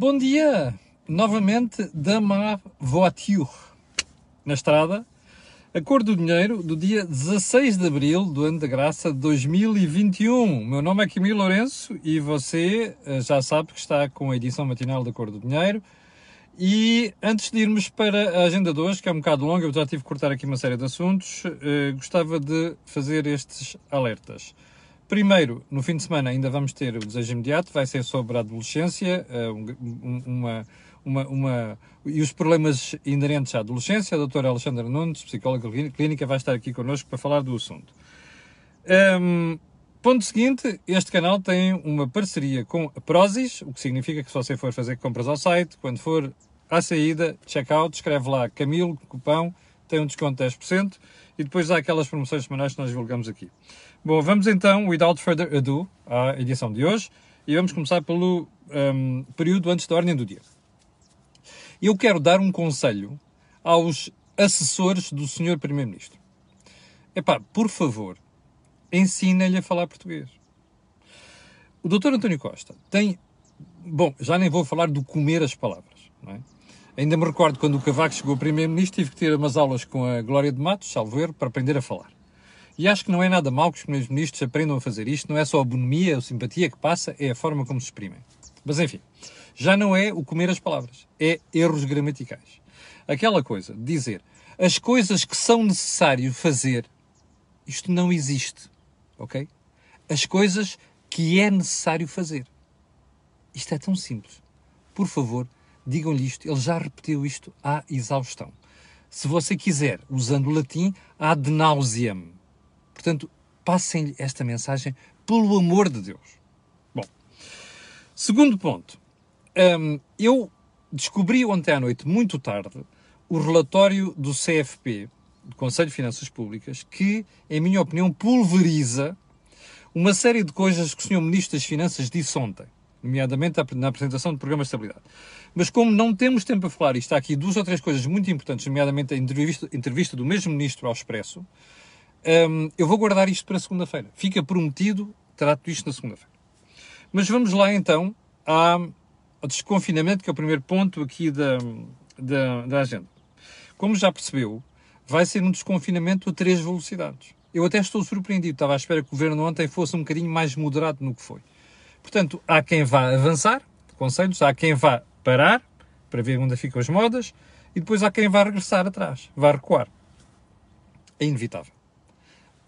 Bom dia! Novamente da ma voiture. Na estrada, a cor do dinheiro do dia 16 de abril do ano da graça de 2021. Meu nome é Camilo Lourenço e você eh, já sabe que está com a edição matinal da cor do dinheiro. E antes de irmos para a agenda de hoje, que é um bocado longa, eu já tive que cortar aqui uma série de assuntos, eh, gostava de fazer estes alertas. Primeiro, no fim de semana ainda vamos ter o desejo imediato, vai ser sobre a adolescência, um, uma, uma, uma, e os problemas inerentes à adolescência. A doutora Alexandra Nunes, psicóloga clínica, vai estar aqui connosco para falar do assunto. Um, ponto seguinte, este canal tem uma parceria com a Prozis, o que significa que se você for fazer compras ao site, quando for à saída, checkout, escreve lá Camilo, cupão, tem um desconto de 10%, e depois há aquelas promoções semanais que nós divulgamos aqui. Bom, vamos então, without further ado, à edição de hoje e vamos começar pelo um, período antes da ordem do dia. Eu quero dar um conselho aos assessores do Sr. Primeiro-Ministro. Epá, por favor, ensina-lhe a falar português. O Dr. António Costa tem. Bom, já nem vou falar do comer as palavras, não é? Ainda me recordo quando o Cavaco chegou a Primeiro-Ministro, tive que ter umas aulas com a Glória de Matos, salvo erro, para aprender a falar. E acho que não é nada mal que os primeiros ministros aprendam a fazer isto, não é só a bonomia, a simpatia que passa, é a forma como se exprimem. Mas enfim, já não é o comer as palavras, é erros gramaticais. Aquela coisa de dizer as coisas que são necessário fazer, isto não existe, ok? As coisas que é necessário fazer. Isto é tão simples. Por favor, digam-lhe isto. Ele já repetiu isto à exaustão. Se você quiser, usando o latim, ad nauseam. Portanto, passem-lhe esta mensagem pelo amor de Deus. Bom, segundo ponto. Um, eu descobri ontem à noite, muito tarde, o relatório do CFP, do Conselho de Finanças Públicas, que, em minha opinião, pulveriza uma série de coisas que o Sr. Ministro das Finanças disse ontem, nomeadamente na apresentação do Programa de Estabilidade. Mas como não temos tempo a falar, e está aqui duas ou três coisas muito importantes, nomeadamente a entrevista, entrevista do mesmo Ministro ao Expresso, um, eu vou guardar isto para segunda-feira. Fica prometido, trato isto na segunda-feira. Mas vamos lá então ao desconfinamento, que é o primeiro ponto aqui da, da, da agenda. Como já percebeu, vai ser um desconfinamento a três velocidades. Eu até estou surpreendido, estava à espera que o governo ontem fosse um bocadinho mais moderado no que foi. Portanto, há quem vá avançar, conselhos, há quem vá parar, para ver onde ficam as modas, e depois há quem vá regressar atrás, vá recuar. É inevitável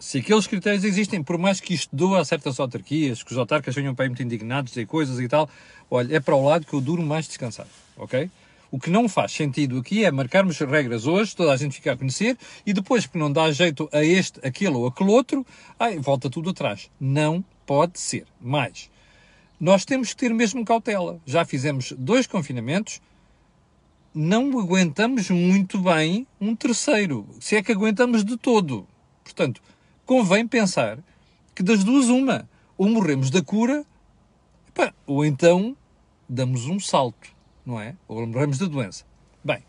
se aqueles critérios existem, por mais que isto doa a certas autarquias, que os autarcas venham para aí muito indignados e coisas e tal, olha, é para o lado que eu duro mais descansado, ok? O que não faz sentido aqui é marcarmos regras hoje, toda a gente ficar a conhecer, e depois, porque não dá jeito a este, aquele ou aquele outro, ai, volta tudo atrás. Não pode ser. Mais, nós temos que ter mesmo cautela. Já fizemos dois confinamentos, não aguentamos muito bem um terceiro, se é que aguentamos de todo. Portanto, convém pensar que das duas uma, ou morremos da cura, ou então damos um salto, não é? Ou morremos da doença. Bem,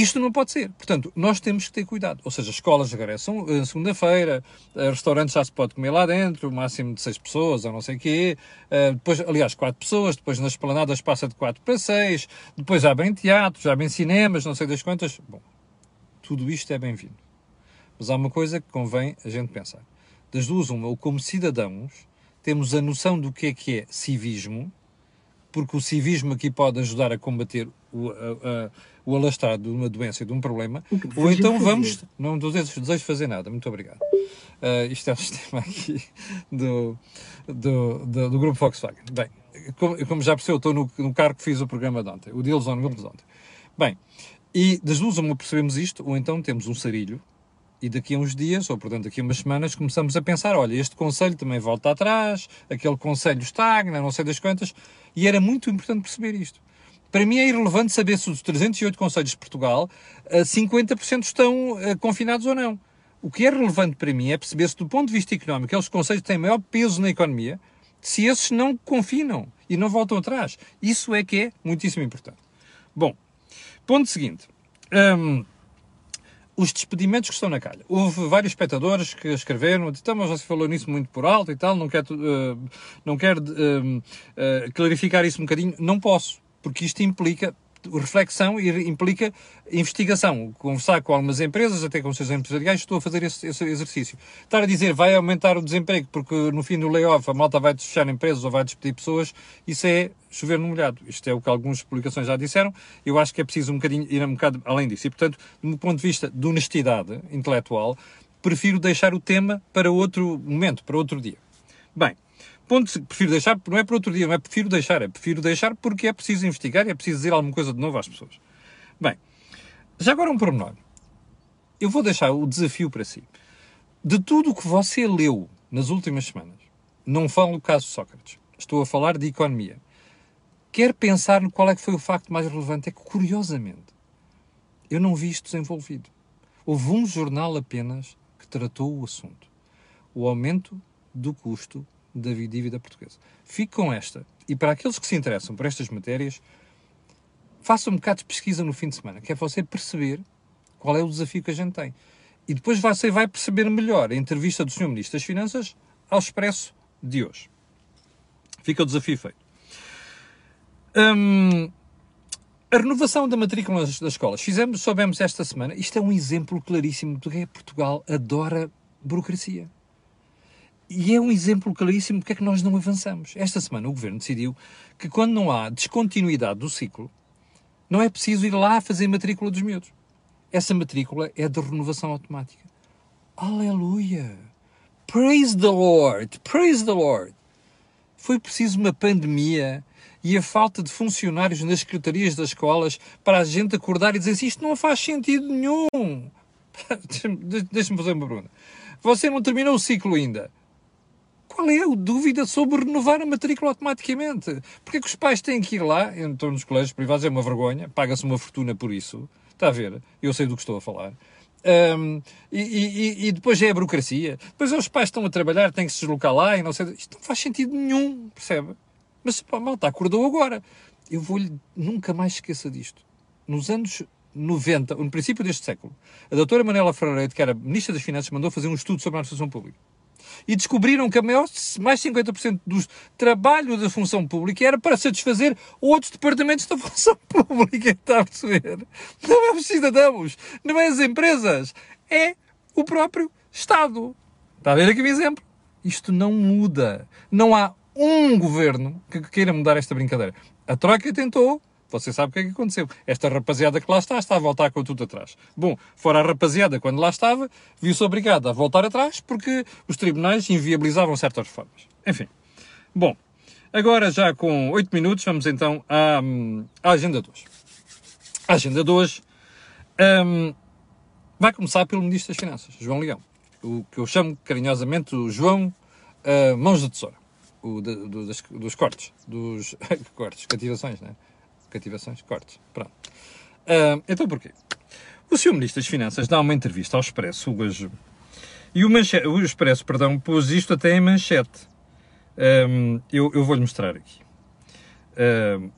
isto não pode ser. Portanto, nós temos que ter cuidado. Ou seja, escolas regressam uh, segunda-feira, uh, restaurantes já se pode comer lá dentro, o máximo de seis pessoas, ou não sei o quê. Uh, depois, aliás, quatro pessoas, depois nas esplanadas passa de quatro para seis, depois já bem teatro, já bem cinemas, não sei das quantas. Bom, tudo isto é bem-vindo. Mas há uma coisa que convém a gente pensar. Das duas, uma, ou como cidadãos, temos a noção do que é que é civismo, porque o civismo aqui pode ajudar a combater o, a, a, o alastrar de uma doença e de um problema, ou então vamos. Não desejo, desejo fazer nada, muito obrigado. Uh, isto é o sistema aqui do, do, do, do grupo Volkswagen. Bem, como, como, já percebeu, estou no, no carro que fiz o programa de ontem, o Deals on Wheels de ontem. Bem, e das duas, uma percebemos isto, ou então temos um sarilho e daqui a uns dias, ou portanto daqui a umas semanas, começamos a pensar: olha, este conselho também volta atrás, aquele conselho estagna, não sei das quantas, e era muito importante perceber isto. Para mim é irrelevante saber se dos 308 conselhos de Portugal, 50% eh, estão eh, confinados ou não. O que é relevante para mim é perceber se, do ponto de vista económico, aqueles conselhos têm maior peso na economia, se esses não confinam e não voltam atrás. Isso é que é muitíssimo importante. Bom, ponto seguinte. Hum, os despedimentos que estão na calha. Houve vários espectadores que escreveram, então, mas você falou nisso muito por alto e tal, não quer, uh, uh, uh, clarificar isso um bocadinho. Não posso, porque isto implica reflexão e implica investigação. Conversar com algumas empresas, até com seus empresariais, estou a fazer esse, esse, exercício. Estar a dizer vai aumentar o desemprego porque no fim do layoff a malta vai fechar empresas ou vai despedir pessoas, isso é chover no molhado. Isto é o que algumas publicações já disseram. Eu acho que é preciso um bocadinho ir um bocado além disso. E, portanto, do ponto de vista de honestidade intelectual, prefiro deixar o tema para outro momento, para outro dia. Bem, ponto prefiro deixar, não é para outro dia, não é prefiro deixar, é prefiro deixar porque é preciso investigar e é preciso dizer alguma coisa de novo às pessoas. Bem, já agora um pormenor. Eu vou deixar o desafio para si. De tudo o que você leu nas últimas semanas, não falo do caso Sócrates, estou a falar de economia. Quer pensar no qual é que foi o facto mais relevante? É que, curiosamente, eu não vi isto desenvolvido. Houve um jornal apenas que tratou o assunto. O aumento do custo da dívida portuguesa. Fico com esta. E para aqueles que se interessam por estas matérias, faça um bocado de pesquisa no fim de semana, que é você perceber qual é o desafio que a gente tem. E depois você vai perceber melhor a entrevista do Sr. Ministro das Finanças ao Expresso de hoje. Fica o desafio feito. Hum, a renovação da matrícula das, das escolas. Fizemos, soubemos esta semana. Isto é um exemplo claríssimo do que é Portugal adora burocracia. E é um exemplo claríssimo porque é que nós não avançamos. Esta semana o Governo decidiu que quando não há descontinuidade do ciclo, não é preciso ir lá fazer matrícula dos miúdos. Essa matrícula é de renovação automática. Aleluia! Praise the Lord! Praise the Lord! Foi preciso uma pandemia e a falta de funcionários nas secretarias das escolas para a gente acordar e dizer assim, isto não faz sentido nenhum. Deixa-me fazer uma pergunta. Você não terminou o ciclo ainda qual é a dúvida sobre renovar a matrícula automaticamente? Porque é que os pais têm que ir lá, então nos colégios privados é uma vergonha, paga-se uma fortuna por isso, está a ver? Eu sei do que estou a falar. Um, e, e, e, depois é a burocracia. Depois os pais estão a trabalhar, têm que se deslocar lá e não sei. Isto não faz sentido nenhum, percebe? Mas pá, malta, acordou agora. Eu vou-lhe nunca mais esqueça disto. Nos anos 90, no princípio deste século, a doutora Manuela Ferreira, que era Ministra das Finanças, mandou fazer um estudo sobre a administração pública e descobriram que a maior, mais 50% do trabalho da função pública era para satisfazer outros departamentos da função pública. Está a perceber? Não é os cidadãos, não é as empresas, é o próprio Estado. Está a ver aqui o exemplo? Isto não muda. Não há um governo que queira mudar esta brincadeira. A Troika tentou, você sabe o que é que aconteceu. Esta rapaziada que lá está, está a voltar com tudo atrás. Bom, fora a rapaziada, quando lá estava, viu-se obrigada a voltar atrás porque os tribunais inviabilizavam certas reformas. Enfim. Bom, agora já com 8 minutos, vamos então à, à agenda de hoje. A agenda de hoje um, vai começar pelo Ministro das Finanças, João Leão. O que eu chamo carinhosamente o João uh, Mãos de Tesoura. O de, do, das, dos cortes. Dos cortes, cativações, não é? Cativações, cortes. Pronto. Uh, então porquê? O Sr. Ministro das Finanças dá uma entrevista ao Expresso hoje e o, manchete, o Expresso, perdão, pôs isto até em manchete. Um, eu, eu vou-lhe mostrar aqui. Um,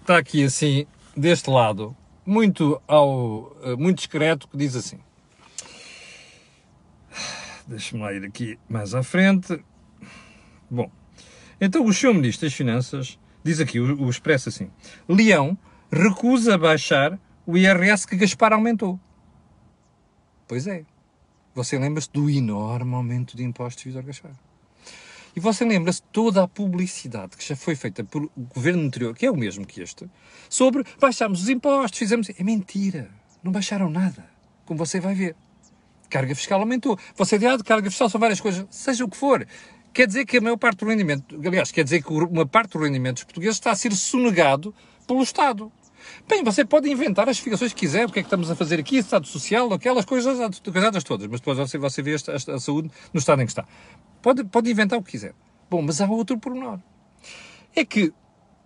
está aqui assim, deste lado, muito, ao, muito discreto, que diz assim. Deixa-me lá ir aqui mais à frente. Bom, então o Sr. Ministro das Finanças Diz aqui o, o Expresso assim: Leão recusa baixar o IRS que Gaspar aumentou. Pois é. Você lembra-se do enorme aumento de impostos de Vitor Gaspar. E você lembra-se toda a publicidade que já foi feita pelo governo anterior, que é o mesmo que este, sobre baixámos os impostos, fizemos. É mentira. Não baixaram nada. Como você vai ver. Carga fiscal aumentou. Você de carga fiscal são várias coisas. Seja o que for. Quer dizer que a maior parte do rendimento, aliás, quer dizer que uma parte do rendimento dos portugueses está a ser sonegado pelo Estado. Bem, você pode inventar as explicações que quiser, o que é que estamos a fazer aqui, Estado Social, aquelas coisas, coisadas todas, mas depois você, você vê esta, esta, a saúde no estado em que está. Pode, pode inventar o que quiser. Bom, mas há outro pormenor. É que,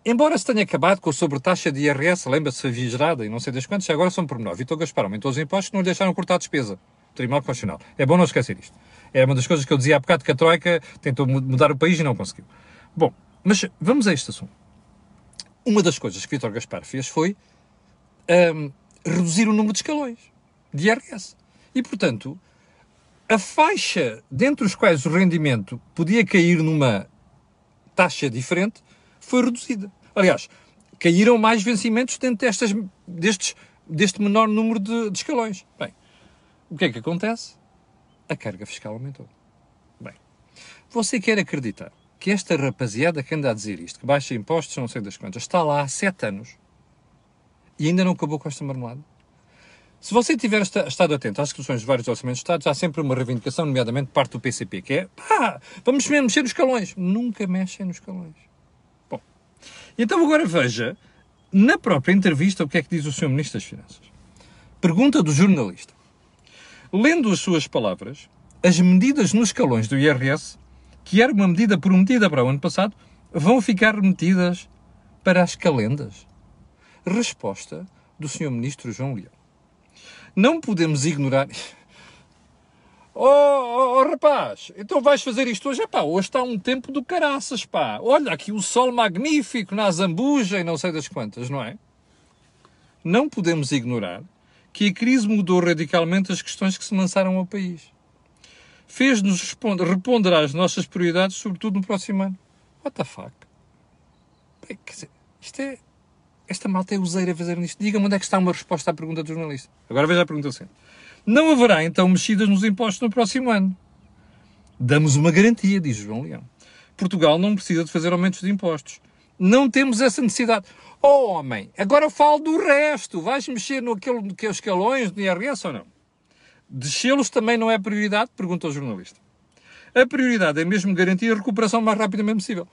embora se tenha acabado com a sobretaxa de IRS, lembra-se a gerada e não sei das quantas, agora são pormenor. Vitor Gaspar aumentou os impostos, não lhe deixaram cortar a despesa. Tribunal Constitucional. É bom não esquecer isto. É uma das coisas que eu dizia há bocado que a Troika tentou mudar o país e não conseguiu. Bom, mas vamos a este assunto. Uma das coisas que Vítor Gaspar fez foi um, reduzir o número de escalões. de IRS. E, portanto, a faixa dentro dos quais o rendimento podia cair numa taxa diferente foi reduzida. Aliás, caíram mais vencimentos dentro destas, destes, deste menor número de, de escalões. Bem, o que é que acontece? A carga fiscal aumentou. Bem, você quer acreditar que esta rapaziada que anda a dizer isto, que baixa impostos, não sei das quantas, está lá há sete anos e ainda não acabou com esta marmelada? Se você tiver estado atento às discussões de vários orçamentos de Estados, há sempre uma reivindicação, nomeadamente parte do PCP, que é pá, vamos mexer nos escalões. Nunca mexem nos escalões. Bom, então agora veja, na própria entrevista, o que é que diz o Sr. Ministro das Finanças. Pergunta do jornalista. Lendo as suas palavras, as medidas nos escalões do IRS, que era uma medida prometida para o ano passado, vão ficar remetidas para as calendas? Resposta do Sr. Ministro João Leão. Não podemos ignorar. Oh, oh, oh, rapaz, então vais fazer isto hoje? Epá, hoje está um tempo do caraças, pá. Olha aqui o sol magnífico na Zambuja e não sei das quantas, não é? Não podemos ignorar que a crise mudou radicalmente as questões que se lançaram ao país. Fez-nos reponderar as nossas prioridades, sobretudo no próximo ano. What the fuck? Bem, quer dizer, isto é esta malta é useira a fazer isto. Diga-me onde é que está uma resposta à pergunta do jornalista. Agora veja a pergunta seguinte. Não haverá, então, mexidas nos impostos no próximo ano. Damos uma garantia, diz João Leão. Portugal não precisa de fazer aumentos de impostos. Não temos essa necessidade. Oh, homem, agora falo do resto. Vais mexer no aquele, que os escalões do IRS ou não? Descê-los também não é prioridade? Pergunta o jornalista. A prioridade é mesmo garantir a recuperação o mais rapidamente possível.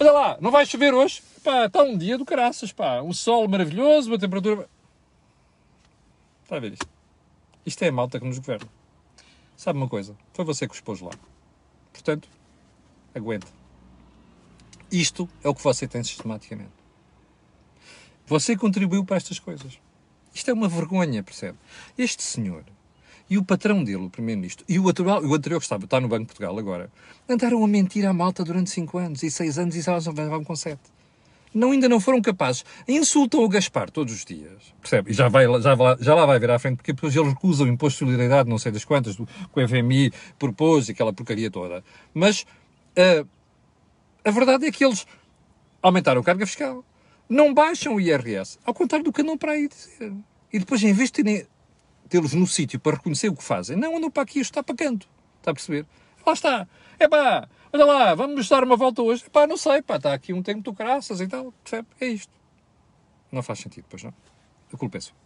Olha lá, não vai chover hoje? Pá, está um dia do caraças, pá. Um sol maravilhoso, uma temperatura... Está a ver isto? Isto é a malta que nos governa. Sabe uma coisa? Foi você que os pôs lá. Portanto, aguenta. Isto é o que você tem sistematicamente. Você contribuiu para estas coisas. Isto é uma vergonha, percebe? Este senhor e o patrão dele, o primeiro-ministro, e o, atual, o anterior que estava, está no Banco de Portugal agora, andaram a mentir à malta durante 5 anos e 6 anos e elas vão com 7. Não, ainda não foram capazes. Insultam o Gaspar todos os dias. Percebe? E já, vai, já, já lá vai vir à frente, porque depois eles recusam o imposto de solidariedade, não sei das quantas, do, que o FMI propôs, aquela porcaria toda. Mas uh, a verdade é que eles aumentaram a carga fiscal. Não baixam o IRS. Ao contrário do que andam para aí dizer. E depois, em vez de terem tê-los no sítio para reconhecer o que fazem. Não, andam para aqui, está para canto. Está a perceber? Lá está. É pá, olha lá, vamos dar uma volta hoje. Pá, não sei, pá, está aqui um tempo de graças e tal. É isto. Não faz sentido, pois não. A culpa é sua.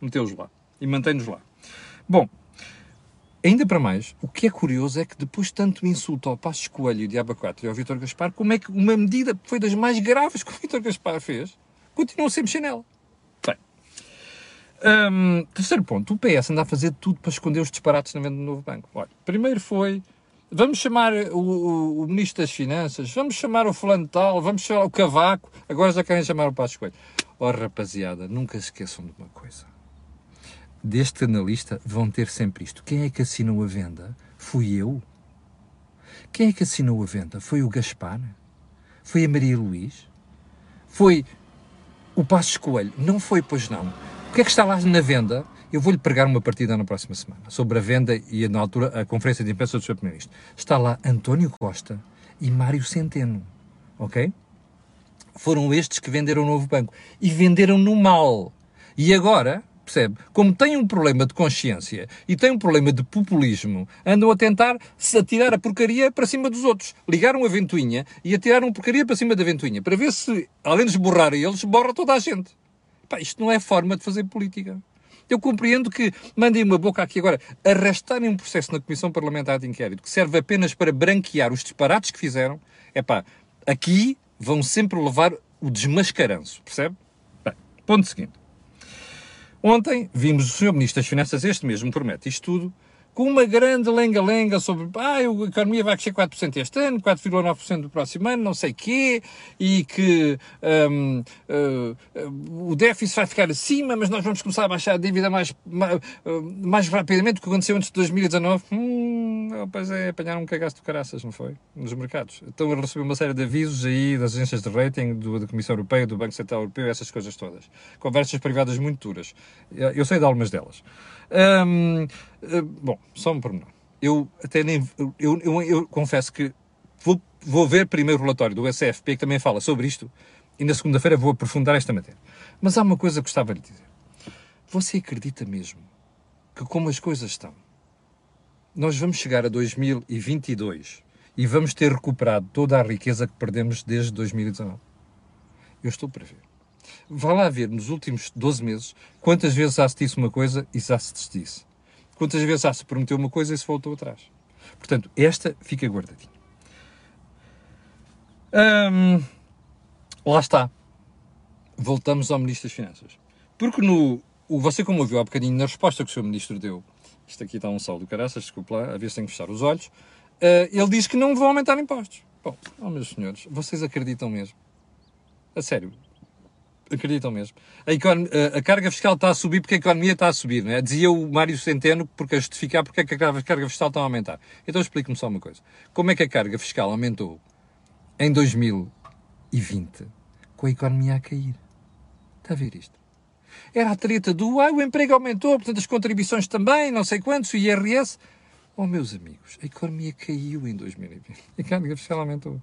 Meteu-os lá. E mantém-nos lá. Bom, ainda para mais, o que é curioso é que depois de tanto insulto ao Passos Coelho e Diabo 4 e ao Vítor Gaspar, como é que uma medida que foi das mais graves que o Vítor Gaspar fez, continua sem mexer nela. Um, terceiro ponto, o PS anda a fazer tudo para esconder os disparates na venda do novo banco. Olha, primeiro foi, vamos chamar o, o, o, Ministro das Finanças, vamos chamar o fulano tal, vamos chamar o Cavaco, agora já querem chamar o Passos Coelho. Oh rapaziada, nunca se esqueçam de uma coisa. Deste analista vão ter sempre isto. Quem é que assinou a venda? Fui eu. Quem é que assinou a venda? Foi o Gaspar? Foi a Maria Luís? Foi o Passos Coelho? Não foi, pois não. O que é que está lá na venda? Eu vou-lhe pregar uma partida na próxima semana sobre a venda e, na altura, a conferência de imprensa do Sr. Primeiro-Ministro. Está lá António Costa e Mário Centeno. Ok? Foram estes que venderam o novo banco. E venderam no mal. E agora, percebe? Como têm um problema de consciência e têm um problema de populismo, andam a tentar se atirar a porcaria para cima dos outros. Ligaram a ventoinha e atiraram a porcaria para cima da ventoinha, para ver se, além de esborrar eles, borra toda a gente. Pá, isto não é forma de fazer política. Eu compreendo que mandem uma boca aqui agora, arrastarem um processo na Comissão Parlamentar de Inquérito que serve apenas para branquear os disparates que fizeram. É pá, aqui vão sempre levar o desmascaranço, percebe? Bem, ponto seguinte. Ontem vimos o Sr. Ministro das Finanças, este mesmo promete isto tudo, com uma grande lenga-lenga sobre ah, a economia vai crescer 4% este ano, 4,9% do próximo ano, não sei quê, e que um, uh, uh, o déficit vai ficar acima, mas nós vamos começar a baixar a dívida mais, mais, uh, mais rapidamente do que aconteceu antes de 2019. Hum, Pois é, apanharam um cagaço de caraças, não foi? Nos mercados. Estão a receber uma série de avisos aí das agências de rating, do, da Comissão Europeia, do Banco Central Europeu, essas coisas todas. Conversas privadas muito duras. Eu sei de algumas delas. Hum, bom, só um pormenor. Eu até nem. Eu, eu, eu confesso que vou, vou ver primeiro o relatório do SFP, que também fala sobre isto, e na segunda-feira vou aprofundar esta matéria. Mas há uma coisa que gostava de dizer. Você acredita mesmo que, como as coisas estão, nós vamos chegar a 2022 e vamos ter recuperado toda a riqueza que perdemos desde 2019? Eu estou para ver. Vá lá ver nos últimos 12 meses quantas vezes já se disse uma coisa e já se desdisse. Quantas vezes já se prometeu uma coisa e se voltou atrás. Portanto, esta fica guardadinha. Hum, lá está. Voltamos ao Ministro das Finanças. Porque no, você, como ouviu há bocadinho na resposta que o Sr. Ministro deu, isto aqui está um sol do caraças, desculpe lá, a ver se tenho que fechar os olhos, uh, ele diz que não vão aumentar impostos. Bom, oh, meus senhores, vocês acreditam mesmo? A sério, acreditam mesmo. A, a, carga fiscal está a subir porque a economia está a subir, não é? Dizia o Mário Centeno, porque a justificar porque é que a carga fiscal está a aumentar. Então explique-me só uma coisa. Como é que a carga fiscal aumentou em 2020 com a economia a cair? Está a ver isto? Era a treta do, ah, o emprego aumentou, portanto as contribuições também, não sei quantos, o IRS. Oh, meus amigos, a economia caiu em 2020. A carga fiscal aumentou.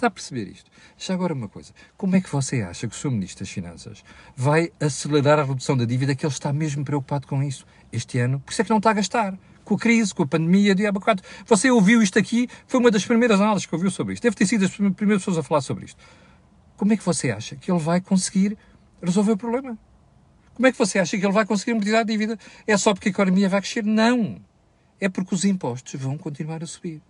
Está a perceber isto? Já agora uma coisa. Como é que você acha que o Sr. Ministro das Finanças vai acelerar a redução da dívida que ele está mesmo preocupado com isso este ano? Por isso é que não está a gastar. Com a crise, com a pandemia, diabo 4. Você ouviu isto aqui, foi uma das primeiras análises que ouviu sobre isto. Deve ter sido as primeiras pessoas a falar sobre isto. Como é que você acha que ele vai conseguir resolver o problema? Como é que você acha que ele vai conseguir amortizar a dívida? É só porque a economia vai crescer? Não. É porque os impostos vão continuar a subir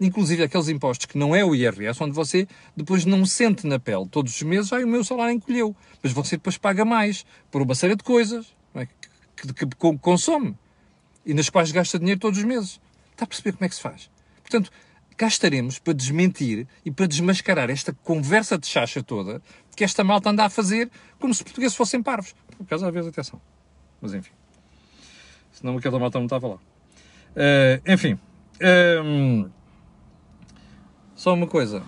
inclusive aqueles impostos que não é o IRS, onde você depois não sente na pele todos os meses, ah, o meu salário encolheu. Mas você depois paga mais por uma série de coisas é? que, que, que, consome e nas quais gasta dinheiro todos os meses. Está a perceber como é que se faz? Portanto, gastaremos para desmentir e para desmascarar esta conversa de chacha toda que esta malta anda a fazer como se portugueses fossem parvos. Por acaso, às vezes, atenção. Mas enfim. Senão aquela malta não estava lá. Uh, enfim. Uh, só uma coisa.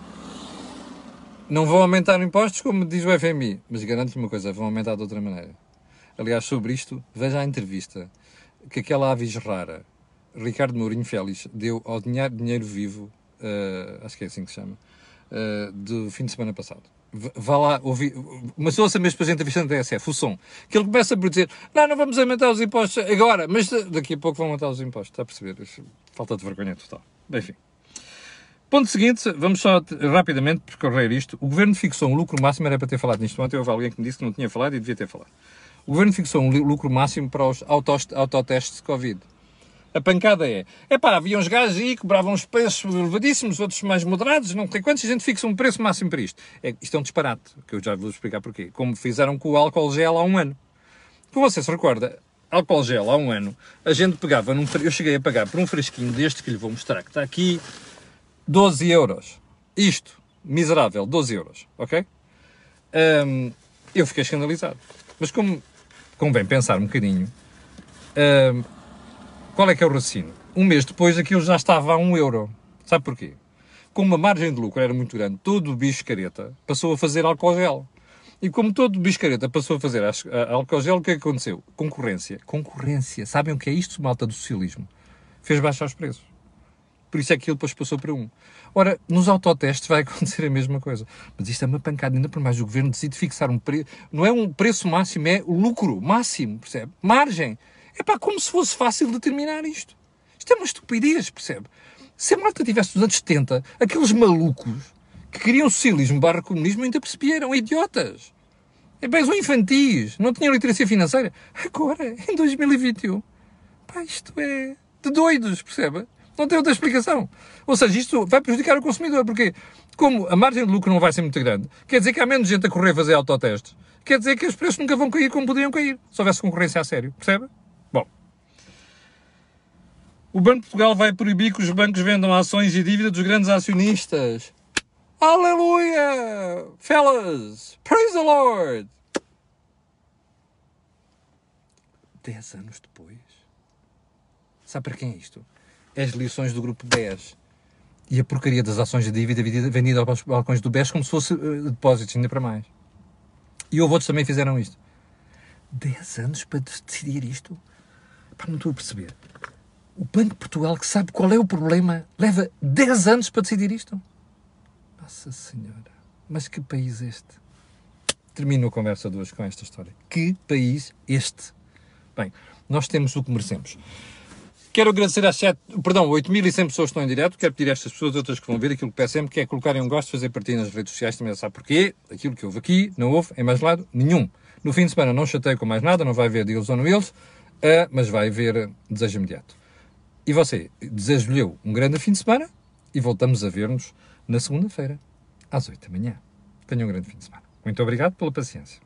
Não vão aumentar impostos, como diz o FMI, mas garanto-lhe uma coisa, vão aumentar de outra maneira. Aliás, sobre isto, veja a entrevista que aquela avis rara, Ricardo Mourinho Félix, deu ao Dinheiro, dinheiro Vivo, uh, acho que é assim que se chama, uh, do fim de semana passado. Vá lá ouvir, mas ouça mesmo para a gente a vista da TSF, o som, que ele começa por dizer, não, não vamos aumentar os impostos agora, mas daqui a pouco vão aumentar os impostos, está a perceber? Falta de vergonha total. Enfim. Ponto seguinte, vamos só rapidamente percorrer isto. O Governo fixou um lucro máximo, era para ter falado nisto ontem, houve alguém que me disse que não tinha falado e devia ter falado. O Governo fixou um lucro máximo para os autotestes de Covid. A pancada é, é havia uns gajos aí que cobravam uns preços elevadíssimos, outros mais moderados, não tem quantos, a gente fixa um preço máximo para isto. É, isto é um disparate, que eu já vou explicar porquê. Como fizeram com o álcool gel há um ano. Como você se recorda, álcool gel há um ano, a gente pegava num, eu cheguei a pagar por um fresquinho deste que lhe vou mostrar, que está aqui, 12 euros. Isto, miserável, 12 euros, ok? Um, eu fiquei escandalizado. Mas como convém pensar um bocadinho, um, qual é que é o raciocínio? Um mês depois aquilo já estava a 1 euro. Sabe porquê? Como a margem de lucro era muito grande, todo o bicho passou a fazer álcool gel. E como todo bicho careta passou a fazer álcool gel, o é que aconteceu? Concorrência. Concorrência. Sabem o que é isto, malta do socialismo? Fez baixar os preços. Por isso é que ele depois passou para um. Ora, nos autotestes vai acontecer a mesma coisa. Mas isto é uma pancada, ainda por mais o governo decide fixar um preço. Não é um preço máximo, é o lucro máximo, percebe? Margem. É pá, como se fosse fácil determinar isto. Isto é uma estupidez, percebe? Se a malta tivesse nos anos 70, aqueles malucos que queriam socialismo barra comunismo ainda perceberam, idiotas. É bem, são infantis, não tinham literacia financeira. Agora, em 2021, pá, isto é de doidos, percebe? Não tem outra explicação. Ou seja, isto vai prejudicar o consumidor, porque como a margem de lucro não vai ser muito grande, quer dizer que há menos gente a correr fazer autotestes, quer dizer que os preços nunca vão cair como poderiam cair, se houvesse concorrência a sério, percebe? Bom. O Banco de Portugal vai proibir que os bancos vendam ações e dívida dos grandes acionistas. Aleluia! Fellas! Praise the Lord! Dez anos depois. Sabe para quem é isto? As lições do grupo BES. E a porcaria das ações de dívida vendida aos balcões do BES como se fosse uh, depósitos, ainda para mais. E houve outros também fizeram isto. 10 anos para decidir isto? Pá, não estou a perceber. O Banco de Portugal, que sabe qual é o problema, leva 10 anos para decidir isto? Nossa Senhora, mas que país este? Termino a conversa de hoje com esta história. Que país este? Bem, nós temos o que merecemos. Quero agradecer às 7, perdão, 8.100 pessoas que estão em direto. Quero pedir a estas pessoas, outras que vão ver, aquilo que peço sempre, que é colocarem um gosto, fazer partilha nas redes sociais, também sabe porquê. Aquilo que houve aqui, não houve, em mais lado nenhum. No fim de semana não chateio com mais nada, não vai haver deals ou no eles, uh, mas vai haver desejo imediato. E você, desejo-lhe um grande fim de semana e voltamos a ver-nos na segunda-feira, às 8 da manhã. Tenha um grande fim de semana. Muito obrigado pela paciência.